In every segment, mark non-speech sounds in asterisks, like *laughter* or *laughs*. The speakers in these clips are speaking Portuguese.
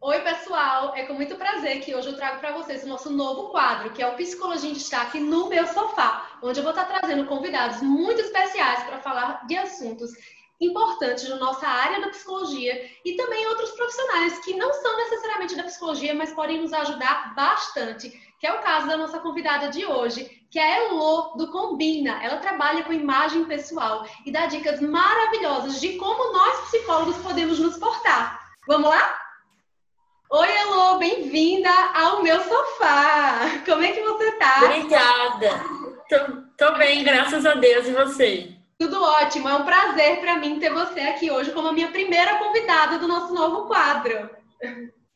Oi, pessoal! É com muito prazer que hoje eu trago para vocês o nosso novo quadro, que é o Psicologia em Destaque no meu sofá, onde eu vou estar trazendo convidados muito especiais para falar de assuntos importantes na nossa área da psicologia e também outros profissionais que não são necessariamente da psicologia, mas podem nos ajudar bastante, que é o caso da nossa convidada de hoje, que é a Elô do Combina. Ela trabalha com imagem pessoal e dá dicas maravilhosas de como nós psicólogos podemos nos portar. Vamos lá? Oi, Elô, bem-vinda ao meu sofá. Como é que você tá? Obrigada. Tô, tô, bem, graças a Deus. E você? Tudo ótimo. É um prazer para mim ter você aqui hoje como a minha primeira convidada do nosso novo quadro.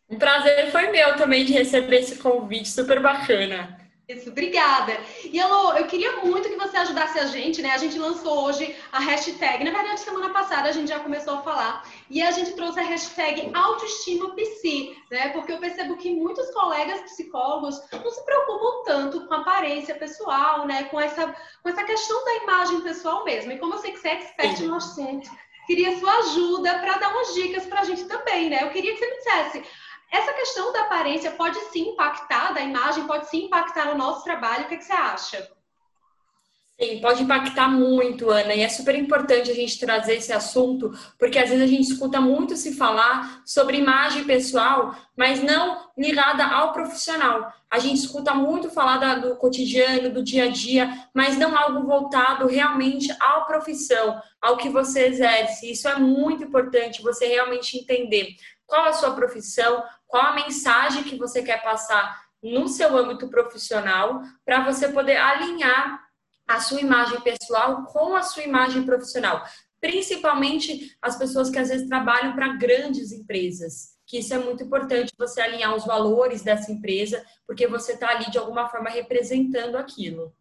Um prazer foi meu também de receber esse convite super bacana. Isso, obrigada. E Elô, eu queria muito que você ajudasse a gente, né? A gente lançou hoje a hashtag, na verdade, semana passada a gente já começou a falar, e a gente trouxe a hashtag autoestima psi, né? Porque eu percebo que muitos colegas psicólogos não se preocupam tanto com a aparência pessoal, né? Com essa, com essa questão da imagem pessoal mesmo. E como sei que você é expert no assunto, queria sua ajuda para dar umas dicas para a gente também, né? Eu queria que você me dissesse essa questão da aparência pode sim impactar, da imagem, pode sim impactar no nosso trabalho. O que, que você acha? Sim, pode impactar muito, Ana, e é super importante a gente trazer esse assunto, porque às vezes a gente escuta muito se falar sobre imagem pessoal, mas não ligada ao profissional. A gente escuta muito falar do cotidiano, do dia a dia, mas não algo voltado realmente à profissão, ao que você exerce. Isso é muito importante, você realmente entender qual a sua profissão, qual a mensagem que você quer passar no seu âmbito profissional, para você poder alinhar a sua imagem pessoal com a sua imagem profissional. Principalmente as pessoas que às vezes trabalham para grandes empresas, que isso é muito importante você alinhar os valores dessa empresa, porque você está ali de alguma forma representando aquilo.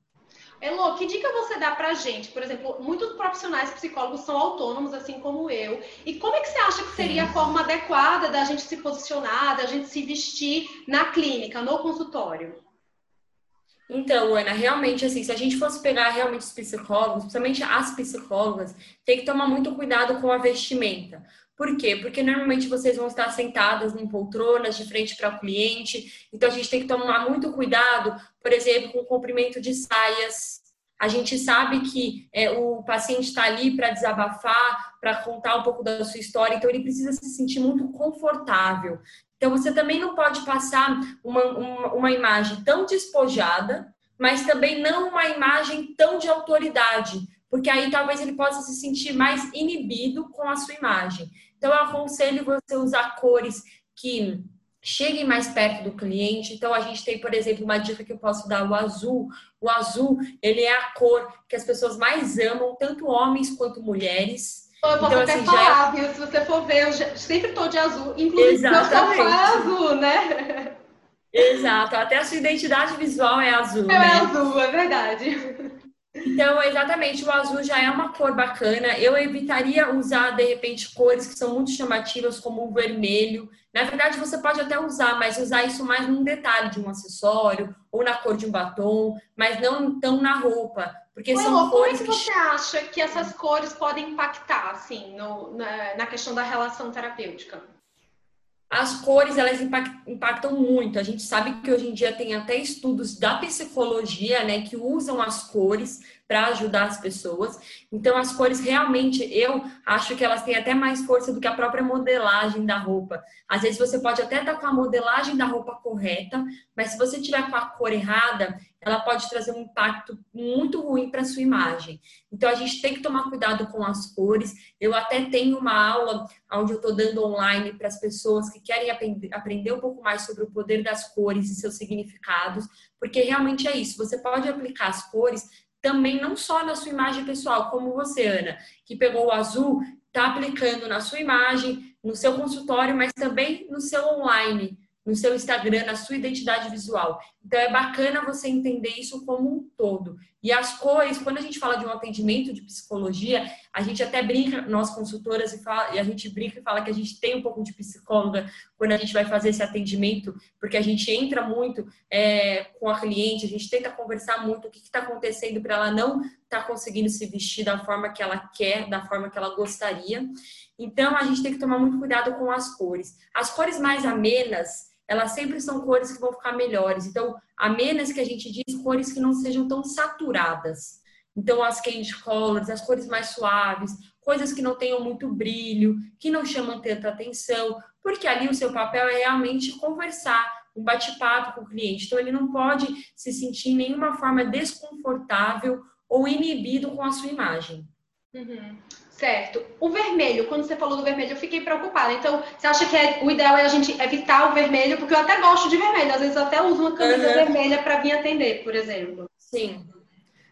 Elô, que dica você dá pra gente? Por exemplo, muitos profissionais psicólogos são autônomos, assim como eu. E como é que você acha que seria a forma adequada da gente se posicionar, da gente se vestir na clínica, no consultório? Então, Ana, realmente, assim, se a gente fosse pegar realmente os psicólogos, principalmente as psicólogas, tem que tomar muito cuidado com a vestimenta. Por quê? Porque normalmente vocês vão estar sentadas em poltronas de frente para o cliente, então a gente tem que tomar muito cuidado, por exemplo, com o comprimento de saias. A gente sabe que é, o paciente está ali para desabafar, para contar um pouco da sua história, então ele precisa se sentir muito confortável. Então você também não pode passar uma, uma, uma imagem tão despojada, mas também não uma imagem tão de autoridade, porque aí talvez ele possa se sentir mais inibido com a sua imagem. Então, eu aconselho você usar cores que cheguem mais perto do cliente. Então, a gente tem, por exemplo, uma dica que eu posso dar, o azul. O azul, ele é a cor que as pessoas mais amam, tanto homens quanto mulheres. Eu posso então, até assim, falar, é... viu? Se você for ver, eu sempre tô de azul. Inclusive, Exatamente. meu sofá é azul, né? Exato. Até a sua identidade visual é azul, é né? é azul, é verdade. Então, exatamente, o azul já é uma cor bacana. Eu evitaria usar, de repente, cores que são muito chamativas, como o vermelho. Na verdade, você pode até usar, mas usar isso mais num detalhe de um acessório ou na cor de um batom, mas não tão na roupa. Porque Ué, são cores. Como é que você acha que essas cores podem impactar, assim, no, na, na questão da relação terapêutica? As cores, elas impactam muito. A gente sabe que hoje em dia tem até estudos da psicologia, né, que usam as cores para ajudar as pessoas. Então, as cores realmente, eu acho que elas têm até mais força do que a própria modelagem da roupa. Às vezes você pode até estar com a modelagem da roupa correta, mas se você tiver com a cor errada, ela pode trazer um impacto muito ruim para sua imagem. Então, a gente tem que tomar cuidado com as cores. Eu até tenho uma aula onde eu estou dando online para as pessoas que querem aprender um pouco mais sobre o poder das cores e seus significados, porque realmente é isso. Você pode aplicar as cores também não só na sua imagem pessoal, como você, Ana, que pegou o azul, está aplicando na sua imagem, no seu consultório, mas também no seu online, no seu Instagram, na sua identidade visual. Então é bacana você entender isso como um todo. E as cores, quando a gente fala de um atendimento de psicologia, A gente até brinca, nós consultoras, e, fala, e a gente brinca e fala que a gente tem um pouco de psicóloga quando a gente vai fazer esse atendimento, porque a gente entra muito é, com a cliente, a gente tenta conversar muito o que está acontecendo para ela não estar tá conseguindo se vestir da forma que ela quer, da forma que ela gostaria. Então, a gente tem que tomar muito cuidado com as cores. As cores mais amenas, elas sempre são cores que vão ficar melhores. Então, a menos que a gente diz cores que não sejam tão saturadas. Então, as candy colors, as cores mais suaves, coisas que não tenham muito brilho, que não chamam tanta atenção, porque ali o seu papel é realmente conversar, um bate-papo com o cliente. Então, ele não pode se sentir em nenhuma forma desconfortável ou inibido com a sua imagem. Uhum. Certo. O vermelho, quando você falou do vermelho, eu fiquei preocupada. Então, você acha que é, o ideal é a gente evitar o vermelho? Porque eu até gosto de vermelho. Às vezes eu até uso uma camisa uhum. vermelha para vir atender, por exemplo. Sim.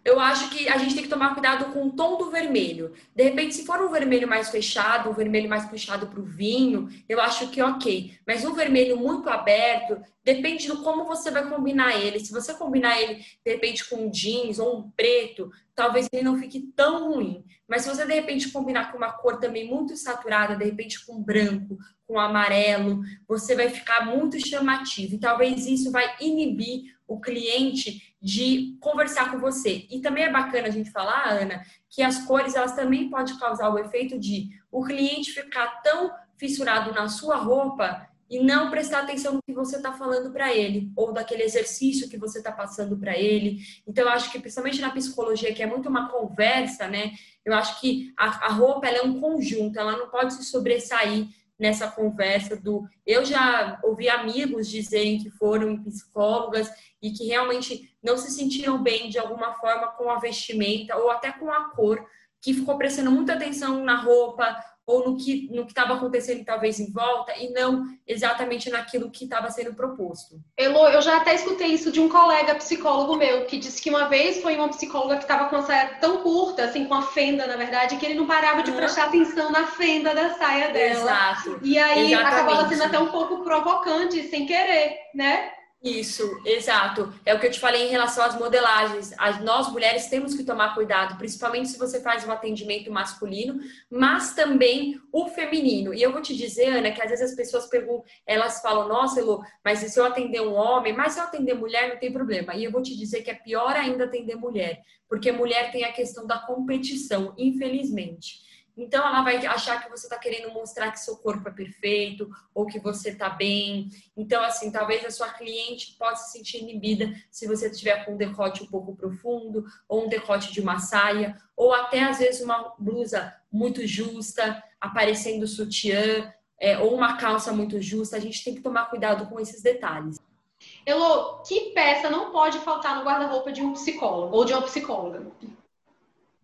Eu acho que a gente tem que tomar cuidado com o tom do vermelho. De repente, se for um vermelho mais fechado, um vermelho mais puxado para o vinho, eu acho que ok. Mas um vermelho muito aberto, depende do como você vai combinar ele. Se você combinar ele, de repente, com um jeans ou um preto, talvez ele não fique tão ruim. Mas se você, de repente, combinar com uma cor também muito saturada, de repente com branco, com amarelo, você vai ficar muito chamativo. E talvez isso vai inibir o cliente de conversar com você. E também é bacana a gente falar, Ana, que as cores elas também podem causar o efeito de o cliente ficar tão fissurado na sua roupa e não prestar atenção no que você está falando para ele ou daquele exercício que você está passando para ele. Então, eu acho que principalmente na psicologia, que é muito uma conversa, né? Eu acho que a, a roupa é um conjunto, ela não pode se sobressair nessa conversa do eu já ouvi amigos dizerem que foram em psicólogas e que realmente não se sentiram bem de alguma forma com a vestimenta ou até com a cor, que ficou prestando muita atenção na roupa ou no que no que estava acontecendo talvez em volta e não exatamente naquilo que estava sendo proposto. Elo, eu já até escutei isso de um colega psicólogo meu que disse que uma vez foi uma psicóloga que estava com a saia tão curta, assim com a fenda na verdade, que ele não parava de uhum. prestar atenção na fenda da saia dela. Exato. E aí Exatamente. acabava sendo até um pouco provocante, sem querer, né? Isso, exato. É o que eu te falei em relação às modelagens. As, nós mulheres temos que tomar cuidado, principalmente se você faz um atendimento masculino, mas também o feminino. E eu vou te dizer, Ana, que às vezes as pessoas perguntam, elas falam, nossa, mas se eu atender um homem, mas se eu atender mulher, não tem problema. E eu vou te dizer que é pior ainda atender mulher, porque mulher tem a questão da competição, infelizmente. Então ela vai achar que você está querendo mostrar que seu corpo é perfeito ou que você está bem. Então, assim, talvez a sua cliente possa se sentir inibida se você tiver com um decote um pouco profundo, ou um decote de uma saia, ou até às vezes uma blusa muito justa, aparecendo sutiã, é, ou uma calça muito justa. A gente tem que tomar cuidado com esses detalhes. Elo, que peça não pode faltar no guarda-roupa de um psicólogo ou de uma psicóloga?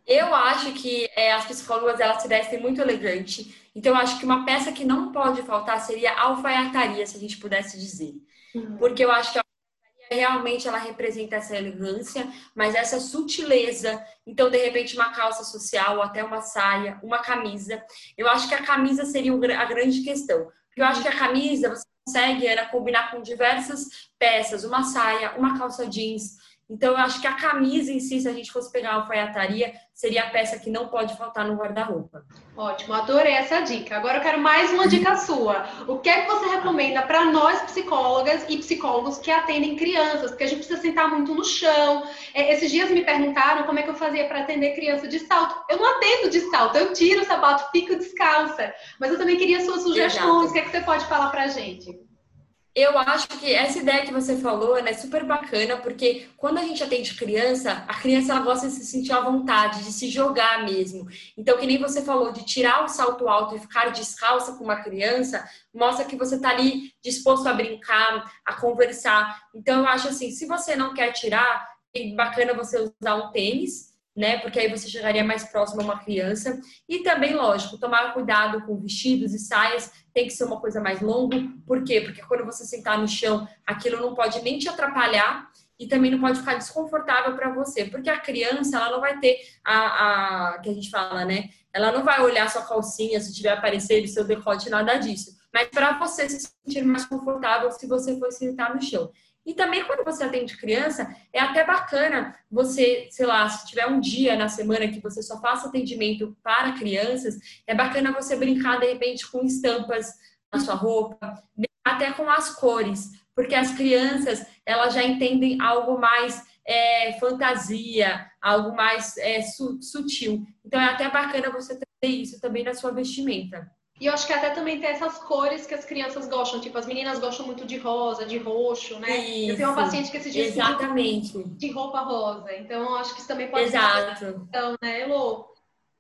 Eu acho que é, as psicólogas elas se vestem muito elegante. Então, eu acho que uma peça que não pode faltar seria a alfaiataria, se a gente pudesse dizer. Uhum. Porque eu acho que a alfaiataria realmente ela representa essa elegância, mas essa sutileza. Então, de repente, uma calça social, ou até uma saia, uma camisa. Eu acho que a camisa seria a grande questão. Porque eu acho que a camisa você consegue era combinar com diversas peças, uma saia, uma calça jeans. Então, eu acho que a camisa em si, se a gente fosse pegar a alfaiataria, seria a peça que não pode faltar no guarda-roupa. Ótimo, adorei essa dica. Agora eu quero mais uma dica sua. O que é que você recomenda para nós psicólogas e psicólogos que atendem crianças? Porque a gente precisa sentar muito no chão. É, esses dias me perguntaram como é que eu fazia para atender criança de salto. Eu não atendo de salto, eu tiro o sapato, fico descalça. Mas eu também queria suas sugestões. Exato. O que é que você pode falar para a gente? Eu acho que essa ideia que você falou é super bacana, porque quando a gente atende criança, a criança ela gosta de se sentir à vontade, de se jogar mesmo. Então, que nem você falou, de tirar o salto alto e ficar descalça com uma criança, mostra que você está ali disposto a brincar, a conversar. Então, eu acho assim, se você não quer tirar, é bacana você usar um tênis, né? Porque aí você chegaria mais próximo a uma criança. E também, lógico, tomar cuidado com vestidos e saias, tem que ser uma coisa mais longa. Por quê? Porque quando você sentar no chão, aquilo não pode nem te atrapalhar e também não pode ficar desconfortável para você, porque a criança ela não vai ter a, a que a gente fala, né? Ela não vai olhar sua calcinha se tiver aparecendo seu decote nada disso. Mas para você se sentir mais confortável se você for sentar no chão. E também quando você atende criança, é até bacana você, sei lá, se tiver um dia na semana que você só faça atendimento para crianças, é bacana você brincar de repente com estampas na sua roupa, até com as cores, porque as crianças elas já entendem algo mais é, fantasia, algo mais é, su sutil. Então é até bacana você ter isso também na sua vestimenta. E eu acho que até também tem essas cores que as crianças gostam, tipo, as meninas gostam muito de rosa, de roxo, né? Isso, eu tenho uma paciente que esse dia Exatamente. de roupa rosa. Então, eu acho que isso também pode Exato. ser então, né, Elô?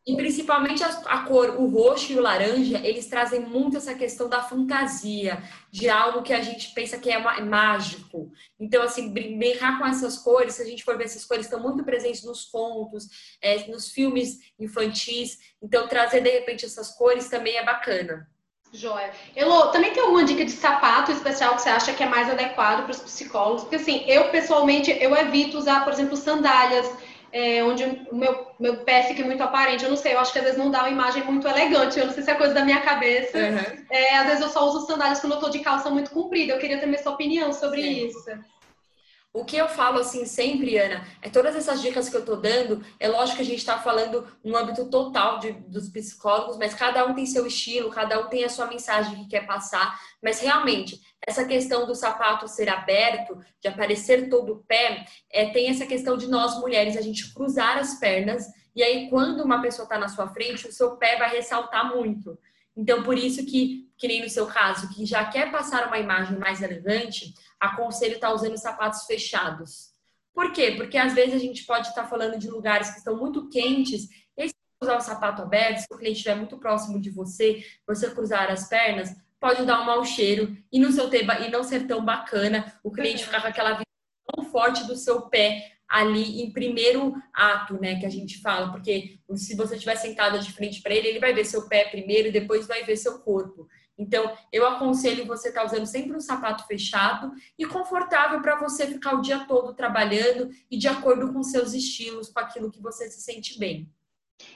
E principalmente a, a, cor, o roxo e o laranja, eles trazem muito essa questão da fantasia, de algo que a gente pensa que é, é mágico. Então, assim, brincar com essas cores, se a gente for ver, essas cores estão muito presentes nos contos, é, nos filmes infantis. Então, trazer de repente essas cores também é bacana. Joia. Elô, também tem alguma dica de sapato especial que você acha que é mais adequado para os psicólogos? Porque assim, eu pessoalmente, eu evito usar, por exemplo, sandálias é, onde o meu, meu pé fica muito aparente. Eu não sei, eu acho que às vezes não dá uma imagem muito elegante. Eu não sei se é coisa da minha cabeça. Uhum. É, às vezes eu só uso sandálias quando eu tô de calça muito comprida. Eu queria ter minha sua opinião sobre Sim. isso. O que eu falo assim sempre, Ana, é todas essas dicas que eu tô dando, é lógico que a gente está falando no âmbito total de, dos psicólogos, mas cada um tem seu estilo, cada um tem a sua mensagem que quer passar, mas realmente essa questão do sapato ser aberto, de aparecer todo o pé, é, tem essa questão de nós mulheres a gente cruzar as pernas e aí quando uma pessoa está na sua frente, o seu pé vai ressaltar muito. Então, por isso que, que nem no seu caso, que já quer passar uma imagem mais elegante, aconselho estar tá usando sapatos fechados. Por quê? Porque às vezes a gente pode estar tá falando de lugares que estão muito quentes, e se usar o sapato aberto, se o cliente estiver muito próximo de você, você cruzar as pernas, pode dar um mau cheiro e não, ser, e não ser tão bacana o cliente ficar com aquela visão tão forte do seu pé ali em primeiro ato, né, que a gente fala, porque se você estiver sentada de frente para ele, ele vai ver seu pé primeiro e depois vai ver seu corpo. Então, eu aconselho você estar tá usando sempre um sapato fechado e confortável para você ficar o dia todo trabalhando e de acordo com seus estilos, com aquilo que você se sente bem.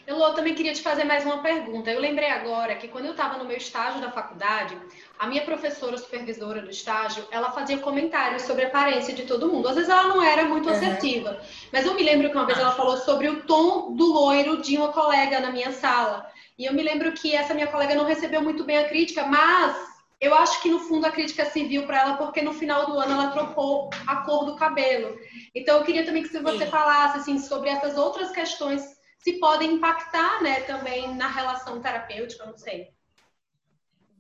Eu também queria te fazer mais uma pergunta. Eu lembrei agora que quando eu estava no meu estágio da faculdade, a minha professora supervisora do estágio, ela fazia comentários sobre a aparência de todo mundo. Às vezes ela não era muito assertiva, uhum. mas eu me lembro que uma vez ela falou sobre o tom do loiro de uma colega na minha sala. E eu me lembro que essa minha colega não recebeu muito bem a crítica, mas eu acho que no fundo a crítica serviu para ela porque no final do ano ela trocou a cor do cabelo. Então eu queria também que você Sim. falasse assim sobre essas outras questões se podem impactar, né, também na relação terapêutica, não sei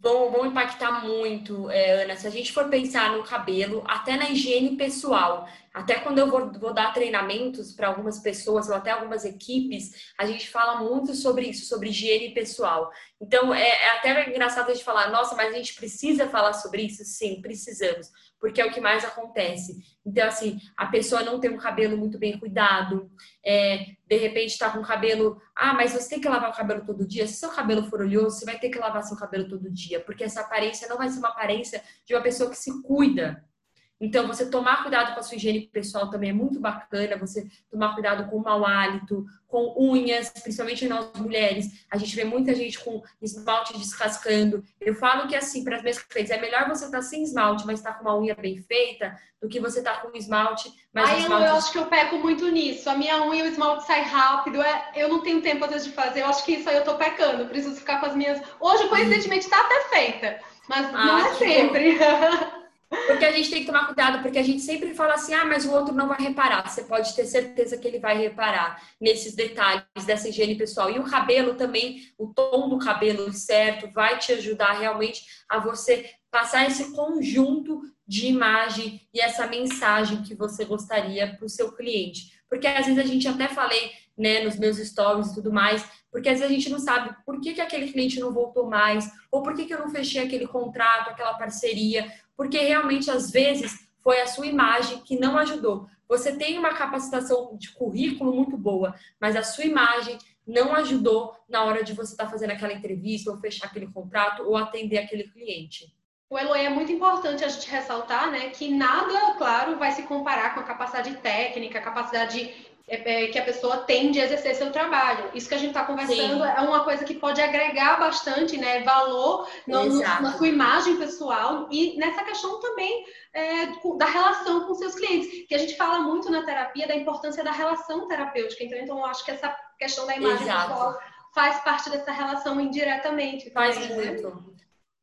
vão, vão impactar muito, é, Ana. Se a gente for pensar no cabelo, até na higiene pessoal, até quando eu vou, vou dar treinamentos para algumas pessoas ou até algumas equipes, a gente fala muito sobre isso, sobre higiene pessoal. Então, é, é até engraçado a gente falar, nossa, mas a gente precisa falar sobre isso? Sim, precisamos, porque é o que mais acontece. Então, assim, a pessoa não tem um cabelo muito bem cuidado, é, de repente está com o cabelo. Ah, mas você tem que lavar o cabelo todo dia. Se seu cabelo for oleoso, você vai ter que lavar seu cabelo todo dia, porque essa aparência não vai ser uma aparência de uma pessoa que se cuida. Então, você tomar cuidado com a sua higiene pessoal também é muito bacana. Você tomar cuidado com o mau hálito, com unhas, principalmente nós mulheres. A gente vê muita gente com esmalte descascando. Eu falo que, assim, para as minhas clientes, é melhor você estar tá sem esmalte, mas estar tá com uma unha bem feita, do que você estar tá com esmalte. Mas Aí esmalte... eu acho que eu peco muito nisso. A minha unha, o esmalte sai rápido. É... Eu não tenho tempo, às vezes, de fazer. Eu acho que isso aí eu tô pecando. Preciso ficar com as minhas. Hoje, coincidentemente, está até feita. Mas ah, não é sempre. *laughs* Porque a gente tem que tomar cuidado, porque a gente sempre fala assim, ah, mas o outro não vai reparar. Você pode ter certeza que ele vai reparar nesses detalhes dessa higiene pessoal. E o cabelo também, o tom do cabelo certo, vai te ajudar realmente a você passar esse conjunto de imagem e essa mensagem que você gostaria para o seu cliente. Porque às vezes a gente até falei, né, nos meus stories e tudo mais, porque às vezes a gente não sabe por que, que aquele cliente não voltou mais, ou por que, que eu não fechei aquele contrato, aquela parceria, porque realmente às vezes foi a sua imagem que não ajudou. Você tem uma capacitação de currículo muito boa, mas a sua imagem não ajudou na hora de você estar tá fazendo aquela entrevista, ou fechar aquele contrato, ou atender aquele cliente. O Eloy é muito importante a gente ressaltar, né, que nada, claro, vai se comparar com a capacidade técnica, a capacidade que a pessoa tem de exercer seu trabalho. Isso que a gente está conversando Sim. é uma coisa que pode agregar bastante né, valor no, no, na sua imagem pessoal e nessa questão também é, da relação com seus clientes, que a gente fala muito na terapia da importância da relação terapêutica. Então, então eu acho que essa questão da imagem Exato. pessoal faz parte dessa relação indiretamente. Faz né? muito.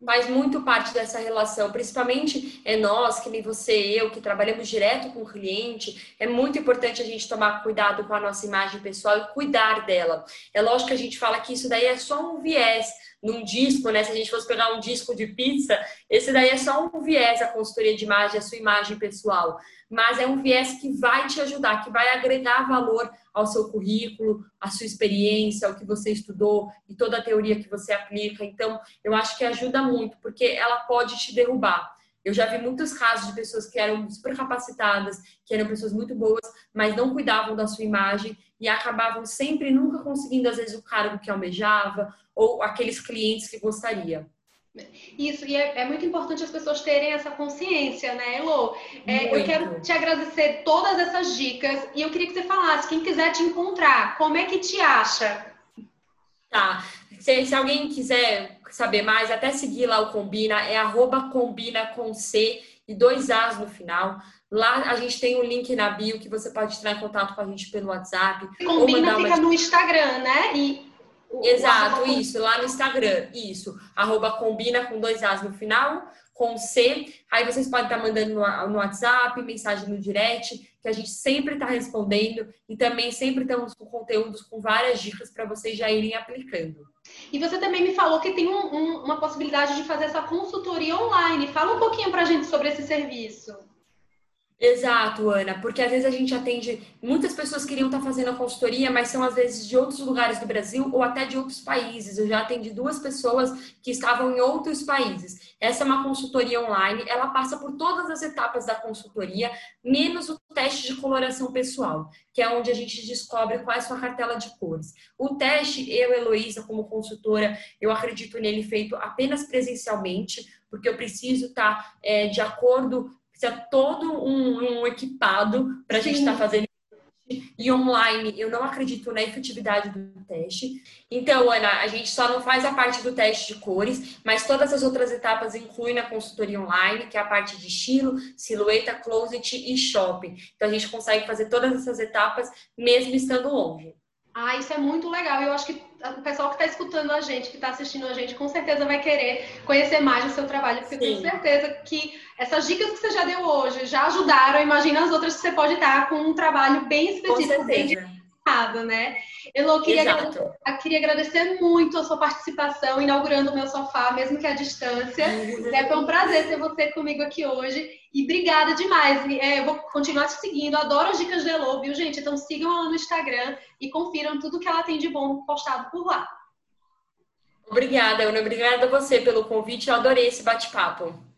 Faz muito parte dessa relação, principalmente é nós, que nem você e eu, que trabalhamos direto com o cliente, é muito importante a gente tomar cuidado com a nossa imagem pessoal e cuidar dela. É lógico que a gente fala que isso daí é só um viés num disco, né? Se a gente fosse pegar um disco de pizza, esse daí é só um viés a consultoria de imagem, a sua imagem pessoal. Mas é um viés que vai te ajudar, que vai agregar valor ao seu currículo, à sua experiência, ao que você estudou e toda a teoria que você aplica. Então, eu acho que ajuda muito, porque ela pode te derrubar. Eu já vi muitos casos de pessoas que eram super capacitadas, que eram pessoas muito boas, mas não cuidavam da sua imagem e acabavam sempre nunca conseguindo, às vezes, o cargo que almejava ou aqueles clientes que gostaria. Isso, e é, é, muito importante as pessoas terem essa consciência, né, Elo? É, eu quero te agradecer todas essas dicas e eu queria que você falasse, quem quiser te encontrar, como é que te acha? Tá. Se, se alguém quiser saber mais, até seguir lá o Combina, é arroba combina com C e dois As no final. Lá a gente tem um link na bio que você pode entrar em contato com a gente pelo WhatsApp. Combina fica uma... no Instagram, né? E Exato, isso, lá no Instagram, isso. Arroba combina com dois As no final, com C. Aí vocês podem estar mandando no WhatsApp, mensagem no direct, que a gente sempre está respondendo e também sempre estamos com conteúdos com várias dicas para vocês já irem aplicando. E você também me falou que tem um, um, uma possibilidade de fazer essa consultoria online. Fala um pouquinho para a gente sobre esse serviço. Exato, Ana, porque às vezes a gente atende. Muitas pessoas queriam estar fazendo a consultoria, mas são às vezes de outros lugares do Brasil ou até de outros países. Eu já atendi duas pessoas que estavam em outros países. Essa é uma consultoria online, ela passa por todas as etapas da consultoria, menos o teste de coloração pessoal, que é onde a gente descobre qual é a sua cartela de cores. O teste, eu, Heloísa, como consultora, eu acredito nele feito apenas presencialmente, porque eu preciso estar é, de acordo precisa todo um, um equipado para a gente estar tá fazendo e online, eu não acredito na efetividade do teste. Então, Ana, a gente só não faz a parte do teste de cores, mas todas as outras etapas incluem na consultoria online, que é a parte de estilo, silhueta, closet e shopping. Então, a gente consegue fazer todas essas etapas mesmo estando longe. Ah, isso é muito legal. Eu acho que o pessoal que está escutando a gente, que está assistindo a gente, com certeza vai querer conhecer mais o seu trabalho, porque Sim. eu tenho certeza que essas dicas que você já deu hoje já ajudaram. Imagina as outras que você pode estar com um trabalho bem específico, bem direcionado, né? Elô, queria, agradecer, queria agradecer muito a sua participação, inaugurando o meu sofá, mesmo que à distância. é, foi um prazer ter você comigo aqui hoje. E obrigada demais. É, eu vou continuar te seguindo. Adoro as dicas de Elô, viu, gente? Então sigam ela no Instagram e confiram tudo que ela tem de bom postado por lá. Obrigada, Ana. Obrigada a você pelo convite. Eu adorei esse bate-papo.